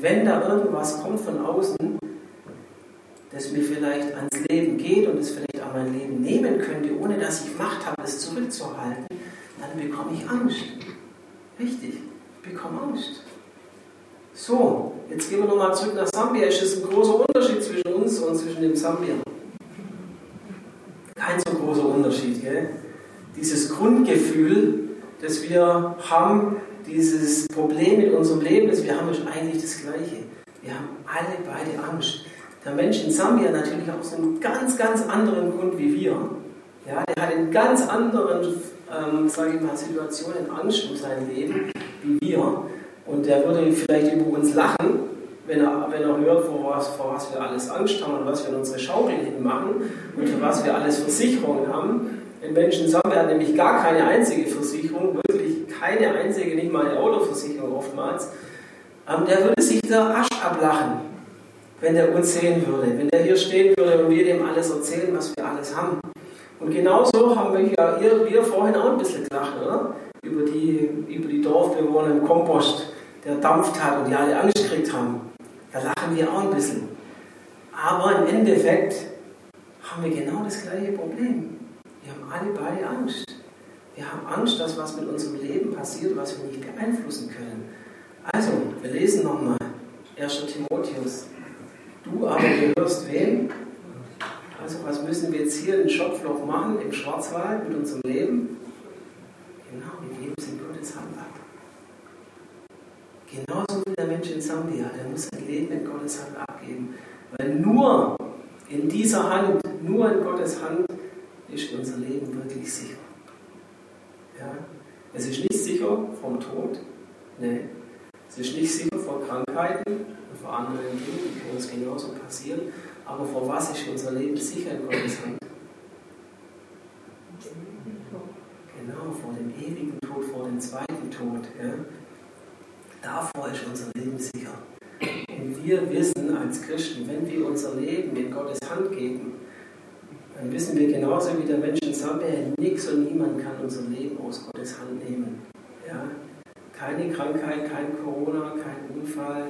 Wenn da irgendwas kommt von außen, das mir vielleicht ans Leben geht und es vielleicht auch mein Leben nehmen könnte, ohne dass ich Macht habe, es zurückzuhalten, dann bekomme ich Angst. Richtig, ich bekomme Angst. So, jetzt gehen wir nochmal zurück nach Sambia. Es ist ein großer Unterschied zwischen uns und zwischen dem Sambia. Kein so großer Unterschied, gell? Dieses Grundgefühl, das wir haben, dieses Problem in unserem Leben, das wir haben, ist eigentlich das Gleiche. Wir haben alle beide Angst. Der Mensch in Sambia natürlich auch so einen ganz, ganz anderen Grund wie wir. Ja, der hat in ganz anderen, ähm, sage ich mal, Situationen Angst um sein Leben wie wir. Und der würde vielleicht über uns lachen, wenn er, wenn er hört, vor was, vor was wir alles Angst haben und was wir in unsere Schaukel machen und für was wir alles Versicherungen haben. Ein Mensch in Sambia hat nämlich gar keine einzige Versicherung, wirklich keine einzige, nicht mal eine Autoversicherung oftmals. Ähm, der würde sich der Asch ablachen wenn er uns sehen würde, wenn er hier stehen würde und wir dem alles erzählen, was wir alles haben. Und genauso haben wir ja ihr, wir vorhin auch ein bisschen gelacht, oder? Über die, über die Dorfbewohner im Kompost, der dampft hat und die alle Angst gekriegt haben. Da lachen wir auch ein bisschen. Aber im Endeffekt haben wir genau das gleiche Problem. Alle beide Angst. Wir haben Angst, dass was mit unserem Leben passiert, was wir nicht beeinflussen können. Also, wir lesen nochmal 1. Timotheus Du aber gehörst wem? Also was müssen wir jetzt hier in Schopfloch machen, im Schwarzwald mit unserem Leben? Genau, wir geben es in Gottes Hand ab. Genauso wie der Mensch in Sambia, der muss sein Leben in Gottes Hand abgeben. Weil nur in dieser Hand, nur in Gottes Hand ist unser Leben wirklich sicher. Ja? Es ist nicht sicher vom Tod, nee. Es ist nicht sicher vor Krankheiten, vor anderen Dingen, die können uns genauso passieren. Aber vor was ist unser Leben sicher in Gottes Hand? Genau, vor dem ewigen Tod, vor dem zweiten Tod. Ja? Davor ist unser Leben sicher. Und wir wissen als Christen, wenn wir unser Leben in Gottes Hand geben, dann wissen wir genauso wie der Mensch in Sambia, nichts und niemand kann unser Leben aus Gottes Hand nehmen. Ja? Keine Krankheit, kein Corona, kein Unfall,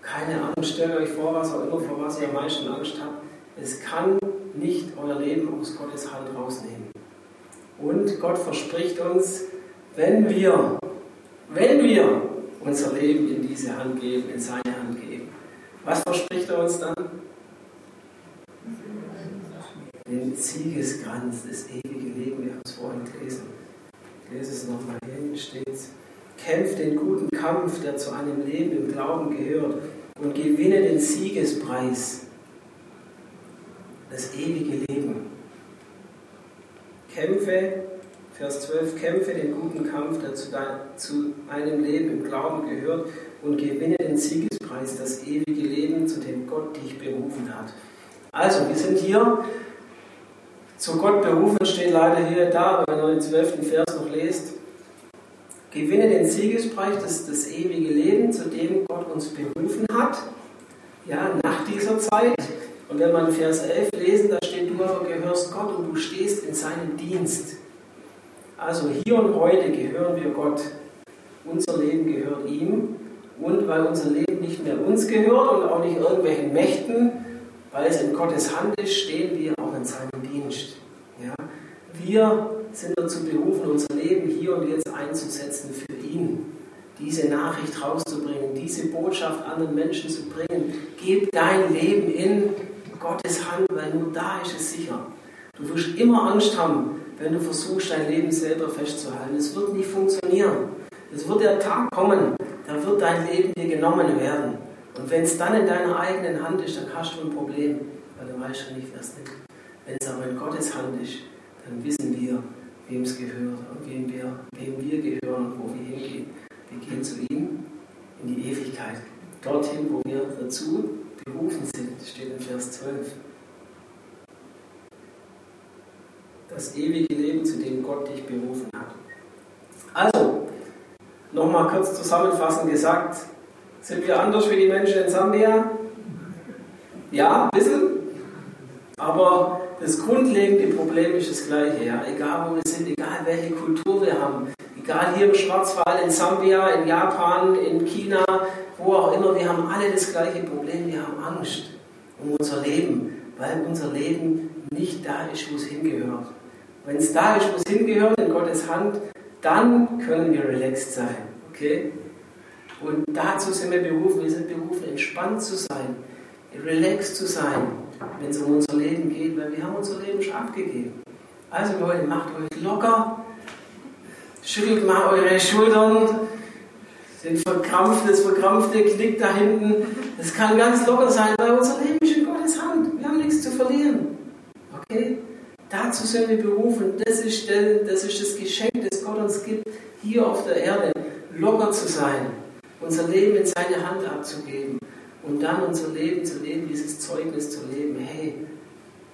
keine Angst, stellt euch vor, was auch immer, vor was ihr am meisten Angst habt. Es kann nicht euer Leben aus Gottes Hand rausnehmen. Und Gott verspricht uns, wenn wir, wenn wir unser Leben in diese Hand geben, in seine Hand geben, was verspricht er uns dann? Den Siegeskranz, das ewige Leben. Wir haben es vorhin gelesen. Ich lese es nochmal hin, steht Kämpft den guten Kampf, der zu einem Leben im Glauben gehört, und gewinne den Siegespreis, das ewige Leben. Kämpfe, Vers 12, kämpfe den guten Kampf, der zu, dein, zu einem Leben im Glauben gehört, und gewinne den Siegespreis, das ewige Leben, zu dem Gott dich berufen hat. Also, wir sind hier zu Gott berufen, steht leider hier da, wenn ihr den 12. Vers noch lest. Gewinne den Siegespreis, das, das ewige Leben, zu dem Gott uns berufen hat, ja, nach dieser Zeit. Und wenn man Vers 11 lesen, da steht, du aber gehörst Gott und du stehst in seinem Dienst. Also hier und heute gehören wir Gott. Unser Leben gehört ihm. Und weil unser Leben nicht mehr uns gehört und auch nicht irgendwelchen Mächten, weil es in Gottes Hand ist, stehen wir auch in seinem Dienst. Wir sind dazu berufen, unser Leben hier und jetzt einzusetzen für ihn. Diese Nachricht rauszubringen, diese Botschaft anderen Menschen zu bringen. Gib dein Leben in Gottes Hand, weil nur da ist es sicher. Du wirst immer Angst haben, wenn du versuchst, dein Leben selber festzuhalten. Es wird nicht funktionieren. Es wird der Tag kommen, da wird dein Leben dir genommen werden. Und wenn es dann in deiner eigenen Hand ist, dann hast du ein Problem, weil du weißt ja nicht, wer es nimmt. Wenn es aber in Gottes Hand ist, dann wissen wir, wem es gehört und wem wir, wem wir gehören und wo wir hingehen. Wir gehen zu ihm in die Ewigkeit. Dorthin, wo wir dazu berufen sind, steht in Vers 12. Das ewige Leben, zu dem Gott dich berufen hat. Also, nochmal kurz zusammenfassend gesagt, sind wir anders wie die Menschen in Sambia? Ja, ein bisschen. Aber das grundlegende Problem ist das gleiche. Ja? Egal wo wir sind, egal welche Kultur wir haben, Egal hier im Schwarzwald, in Sambia, in Japan, in China, wo auch immer, wir haben alle das gleiche Problem. Wir haben Angst um unser Leben, weil unser Leben nicht da ist, wo es hingehört. Wenn es da ist, wo es hingehört, in Gottes Hand, dann können wir relaxed sein. Okay? Und dazu sind wir berufen. Wir sind berufen, entspannt zu sein, relaxed zu sein, wenn es um unser Leben geht, weil wir haben unser Leben schon abgegeben. Also Leute, macht euch locker, schüttelt mal eure Schultern, den verkrampft, das verkrampfte Knick da hinten. Das kann ganz locker sein, weil unser Leben ist in Gottes Hand. Wir haben nichts zu verlieren. Okay? Dazu sind wir berufen. Das ist, das ist das Geschenk, das Gott uns gibt, hier auf der Erde, locker zu sein, unser Leben in seine Hand abzugeben und dann unser Leben zu leben, dieses Zeugnis zu leben. Hey,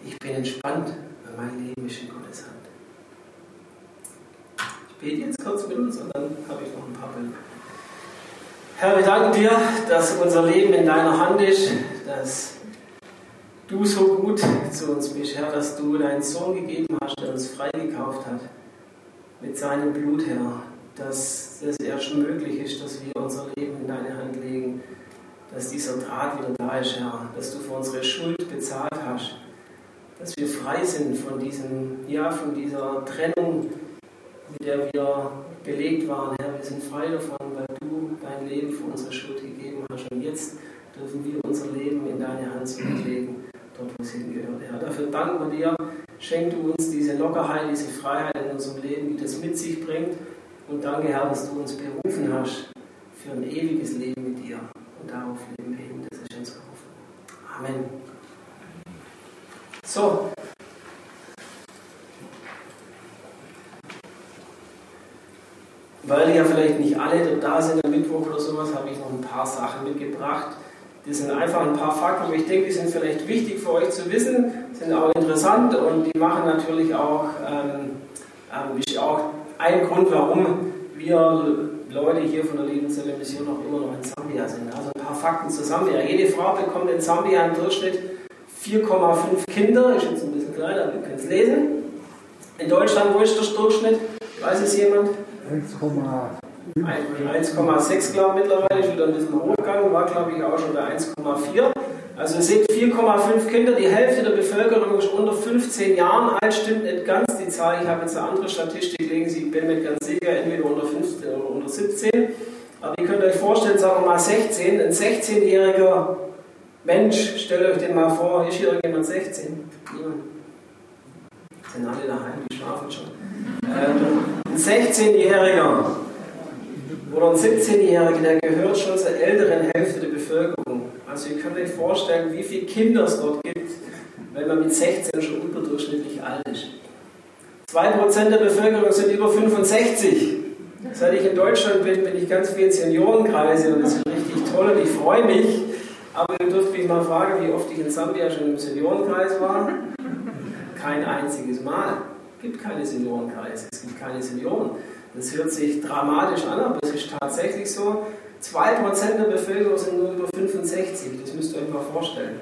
ich bin entspannt, weil mein Leben ist in Gottes Hand. Ich bete jetzt kurz mit uns und dann habe ich noch ein paar Bilder. Herr, wir danken dir, dass unser Leben in deiner Hand ist, dass du so gut zu uns bist, Herr, dass du deinen Sohn gegeben hast, der uns freigekauft hat mit seinem Blut, Herr, dass es erst möglich ist, dass wir unser Leben in deine Hand legen, dass dieser Draht wieder da ist, Herr, dass du für unsere Schuld bezahlt hast, dass wir frei sind von diesem, ja, von dieser Trennung, mit der wir belegt waren, Herr, wir sind frei davon, weil du dein Leben für unsere Schuld gegeben hast und jetzt dürfen wir unser Leben in deine Hand zurücklegen dort, wo es hingehört. Herr, dafür danken wir dir. Schenk du uns diese Lockerheit, diese Freiheit in unserem Leben, die das mit sich bringt. Und danke, Herr, dass du uns berufen hast für ein ewiges Leben mit dir. Und darauf leben wir hin. Das ist unsere Hoffnung. Amen. So. Weil ja vielleicht nicht alle da sind am Mittwoch oder sowas, habe ich noch ein paar Sachen mitgebracht das sind einfach ein paar Fakten, aber ich denke, die sind vielleicht wichtig für euch zu wissen, sind auch interessant und die machen natürlich auch, ähm, ähm, ist auch ein Grund, warum wir Leute hier von der Lebenszelle Mission auch immer noch in Sambia sind. Also Fakten zu Sambia. Jede Frau bekommt in Sambia im Durchschnitt 4,5 Kinder, ist jetzt ein bisschen kleiner, aber ihr könnt es lesen. In Deutschland, wo ist der Durchschnitt? Weiß es jemand? 1,5. 1,6 glaube ich mittlerweile, ist wieder ein bisschen hochgegangen, war glaube ich auch schon bei 1,4. Also ihr seht 4,5 Kinder, die Hälfte der Bevölkerung ist unter 15 Jahren alt, stimmt nicht ganz die Zahl. Ich habe jetzt eine andere Statistik legen Sie, ich bin nicht ganz sicher, entweder unter 15 oder unter 17. Aber ihr könnt euch vorstellen, sagen wir mal 16, ein 16-jähriger Mensch, stellt euch den mal vor, ist hier jemand 16? Niemand. Sind alle daheim, die schlafen schon. Ähm, ein 16-jähriger oder ein 17-Jähriger, der gehört schon zur älteren Hälfte der Bevölkerung. Also ihr könnt euch vorstellen, wie viele Kinder es dort gibt, wenn man mit 16 schon überdurchschnittlich alt ist. 2% der Bevölkerung sind über 65. Seit ich in Deutschland bin, bin ich ganz viel in Seniorenkreise und das ist richtig toll und ich freue mich. Aber ihr dürft mich mal fragen, wie oft ich in Sambia schon im Seniorenkreis war. Kein einziges Mal. Es gibt keine Seniorenkreise, es gibt keine Senioren. Das hört sich dramatisch an, aber es ist tatsächlich so. 2% der Bevölkerung sind nur über 65, das müsst ihr euch mal vorstellen.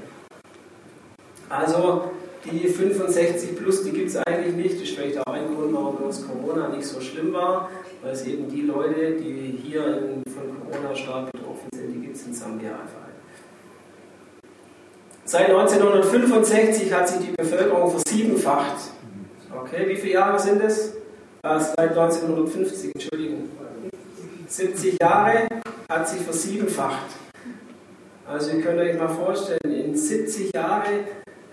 Also die 65 plus, die gibt es eigentlich nicht. Das ist vielleicht auch ein Grund, warum uns Corona nicht so schlimm war, weil es eben die Leute, die hier von Corona stark betroffen sind, die gibt es in Sambia einfach. Seit 1965 hat sich die Bevölkerung versiebenfacht. Okay, wie viele Jahre sind es? seit 1950, Entschuldigung. 70 Jahre hat sich versiebenfacht. Also ihr könnt euch mal vorstellen, in 70 Jahren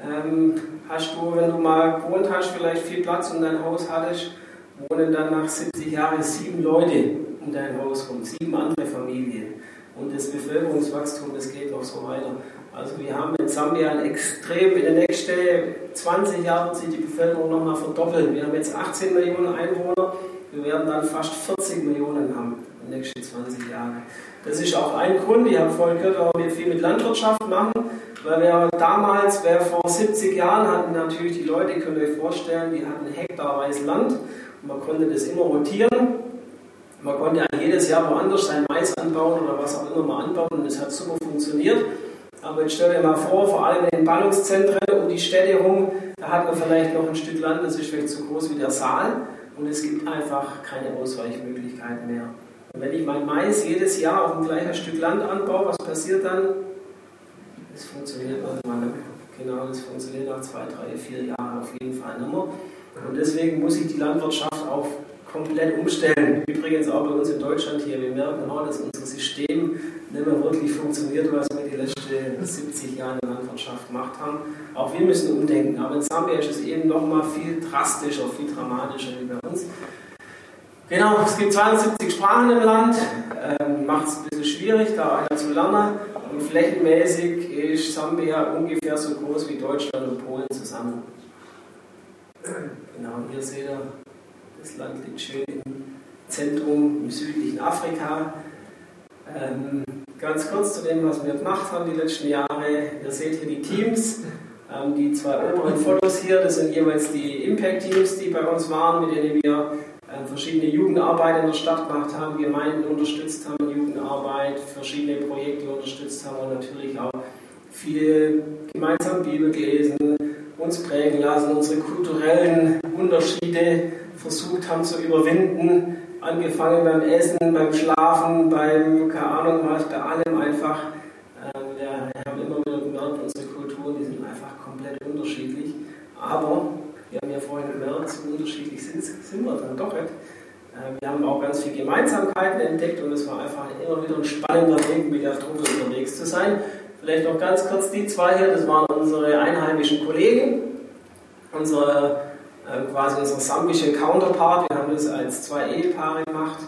ähm, hast du, wenn du mal gewohnt hast, vielleicht viel Platz und dein Haus hattest, wohnen dann nach 70 Jahren sieben Leute um dein Haus rum, sieben andere Familien. Und das Bevölkerungswachstum, das geht noch so weiter. Also wir haben in Sambia ein extrem, in den nächsten 20 Jahren sich die Bevölkerung nochmal verdoppeln. Wir haben jetzt 18 Millionen Einwohner, wir werden dann fast 40 Millionen haben nächsten 20 Jahren. Das ist auch ein Grund, ich habe vorhin gehört, warum wir viel mit Landwirtschaft machen, weil wir damals, wer vor 70 Jahren hatten natürlich die Leute, könnt ihr euch vorstellen, die hatten hektarweise Land und man konnte das immer rotieren. Man konnte ja jedes Jahr woanders sein Mais anbauen oder was auch immer mal anbauen und es hat super funktioniert. Aber jetzt stell dir mal vor, vor allem in den Ballungszentren um die Städte herum, da hat man vielleicht noch ein Stück Land, das ist vielleicht so groß wie der Saal. und es gibt einfach keine Ausweichmöglichkeiten mehr. Wenn ich mein Mais jedes Jahr auf ein gleiches Stück Land anbaue, was passiert dann? Das funktioniert irgendwann. Genau, das funktioniert nach zwei, drei, vier Jahren auf jeden Fall nicht mehr. Und deswegen muss sich die Landwirtschaft auch komplett umstellen. Übrigens auch bei uns in Deutschland hier. Wir merken auch, dass unser System nicht mehr wirklich funktioniert, was wir die letzten 70 Jahre in der Landwirtschaft gemacht haben. Auch wir müssen umdenken. Aber in Sambia ist es eben noch mal viel drastischer, viel dramatischer wie bei uns. Genau, es gibt 72 Sprachen im Land. Ähm, Macht es ein bisschen schwierig, da einer zu lernen. Und flächenmäßig ist Sambia ungefähr so groß wie Deutschland und Polen zusammen. Genau, hier seht ihr, das Land liegt schön im Zentrum im südlichen Afrika. Ähm, ganz kurz zu dem, was wir gemacht haben die letzten Jahre. Ihr seht hier die Teams. Ähm, die zwei oberen Fotos hier, das sind jeweils die Impact-Teams, die bei uns waren, mit denen wir verschiedene Jugendarbeit in der Stadt gemacht haben, Gemeinden unterstützt haben, Jugendarbeit, verschiedene Projekte unterstützt haben und natürlich auch viel gemeinsam Bibel gelesen, uns prägen lassen, unsere kulturellen Unterschiede versucht haben zu überwinden, angefangen beim Essen, beim Schlafen, beim, keine Ahnung was, bei allem einfach. Ähm, wir haben immer wieder gemerkt, unsere Kulturen, die sind einfach komplett unterschiedlich. Aber, wir haben ja vorhin gemerkt, so unterschiedlich sind, sind wir dann doch nicht. Ähm, wir haben auch ganz viele Gemeinsamkeiten entdeckt und es war einfach immer wieder ein spannender Weg, mit der Truppe unterwegs zu sein. Vielleicht noch ganz kurz die zwei hier, das waren unsere einheimischen Kollegen, unsere, äh, quasi unser sambische Counterpart. Wir haben das als zwei Ehepaare gemacht.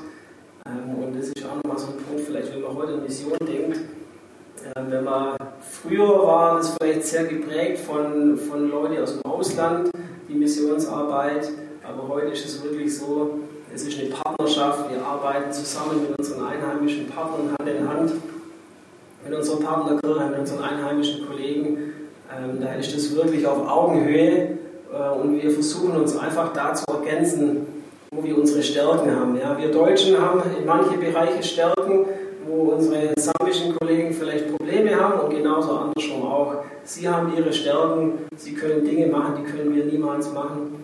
Ähm, und das ist auch nochmal so ein Punkt, vielleicht wenn man heute an Mission denkt. Äh, wenn man früher war das vielleicht sehr geprägt von, von Leuten aus dem Ausland, die Missionsarbeit. Aber heute ist es wirklich so, es ist eine Partnerschaft. Wir arbeiten zusammen mit unseren einheimischen Partnern Hand in Hand mit unserer Partnerkirche, mit unseren einheimischen Kollegen. Ähm, da ist das wirklich auf Augenhöhe äh, und wir versuchen uns einfach da zu ergänzen, wo wir unsere Stärken haben. Ja, wir Deutschen haben in manche Bereiche Stärken, wo unsere sambischen Kollegen vielleicht Probleme haben und genauso andersrum auch. Sie haben ihre Stärken, sie können Dinge machen, die können wir niemals machen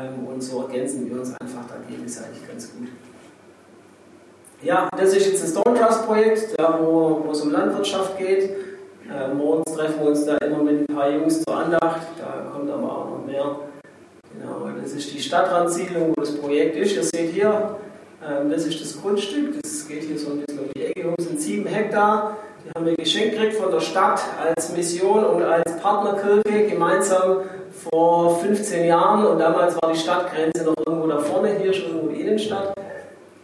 ähm, und so ergänzen wir uns einfach da gegenseitig ganz gut. Ja, das ist jetzt ein Stone Trust Projekt, ja, wo, wo es um Landwirtschaft geht. Äh, morgens treffen wir uns da immer mit ein paar Jungs zur Andacht, da kommt aber auch noch mehr. Genau, das ist die Stadtrandzielung, wo das Projekt ist. Ihr seht hier, ähm, das ist das Grundstück, das geht hier so ein bisschen um die Ecke, um sind sieben Hektar. Die haben wir geschenkt gekriegt von der Stadt als Mission und als Partnerkirche gemeinsam vor 15 Jahren. Und damals war die Stadtgrenze noch irgendwo da vorne, hier schon irgendwo die Innenstadt.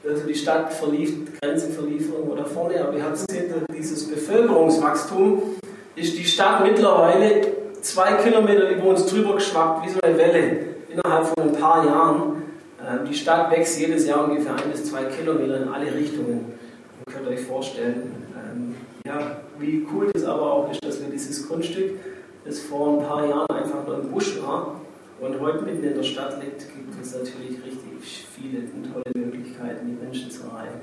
Also die Stadt verlief, die Grenze verlief irgendwo da vorne, aber wir haben gesehen, dieses Bevölkerungswachstum ist die Stadt mittlerweile zwei Kilometer über uns drüber geschwappt, wie so eine Welle, innerhalb von ein paar Jahren. Ähm, die Stadt wächst jedes Jahr ungefähr ein bis zwei Kilometer in alle Richtungen. Ihr könnt euch vorstellen, ja, wie cool das aber auch ist, dass wir dieses Grundstück, das vor ein paar Jahren einfach nur im Busch war und heute mitten in der Stadt liegt, gibt es natürlich richtig viele und tolle Möglichkeiten, die Menschen zu erreichen.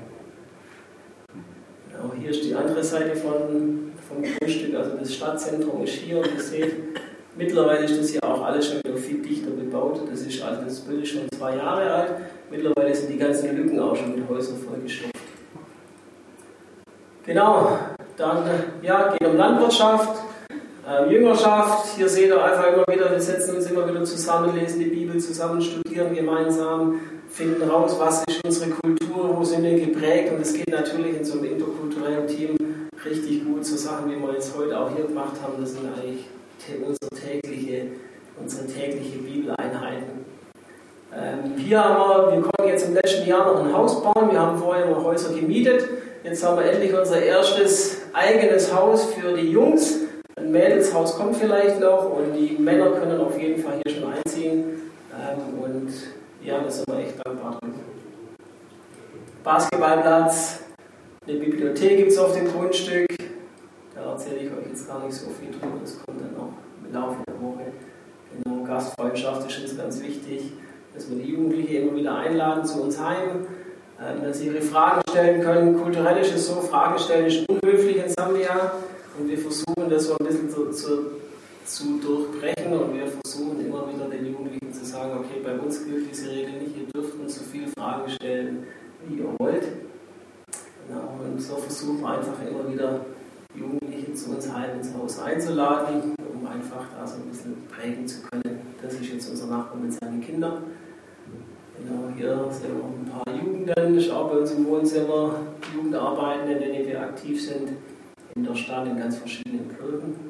Auch hier ist die andere Seite von, vom Grundstück, also das Stadtzentrum ist hier und ihr seht, mittlerweile ist das hier auch alles schon wieder viel dichter bebaut. Das ist also das Bild ist schon zwei Jahre alt. Mittlerweile sind die ganzen Lücken auch schon mit Häusern vollgestopft. Genau, dann ja, geht um Landwirtschaft, äh, Jüngerschaft. Hier seht ihr einfach immer wieder, wir setzen uns immer wieder zusammen, lesen die Bibel zusammen, studieren gemeinsam, finden raus, was ist unsere Kultur, wo sind wir geprägt. Und es geht natürlich in so einem interkulturellen Team richtig gut. So Sachen, wie wir jetzt heute auch hier gemacht haben, das sind eigentlich unsere tägliche, unsere tägliche Bibeleinheiten. Ähm, hier haben wir, wir konnten jetzt im letzten Jahr noch ein Haus bauen. Wir haben vorher noch Häuser gemietet. Jetzt haben wir endlich unser erstes eigenes Haus für die Jungs. Ein Mädelshaus kommt vielleicht noch und die Männer können auf jeden Fall hier schon einziehen. Ähm, und ja, da sind wir echt dankbar drin. Basketballplatz, eine Bibliothek gibt es auf dem Grundstück. Da erzähle ich euch jetzt gar nicht so viel drüber, das kommt dann noch im Laufe der Woche. Genau, Gastfreundschaft ist uns ganz wichtig, dass wir die Jugendlichen immer wieder einladen zu uns heim, dass sie ihre Fragen stellen können. Kulturell ist es so, Fragen stellen ist unhöflich in Sambia und wir versuchen das so ein bisschen zu, zu, zu durchbrechen und wir versuchen immer wieder den Jugendlichen zu sagen, okay, bei uns gilt diese Regel nicht, ihr dürft uns so viele Fragen stellen, wie ihr wollt. Genau, und so versuchen wir einfach immer wieder Jugendliche zu uns heim ins Haus einzuladen, um einfach da so ein bisschen prägen zu können. Das ist jetzt unser Nachbar mit seinen Kindern. Genau, hier sehen wir ein paar Ist auch bei uns im Wohnzimmer Jugendarbeiten, in denen wir aktiv sind, in der Stadt, in ganz verschiedenen Kirchen.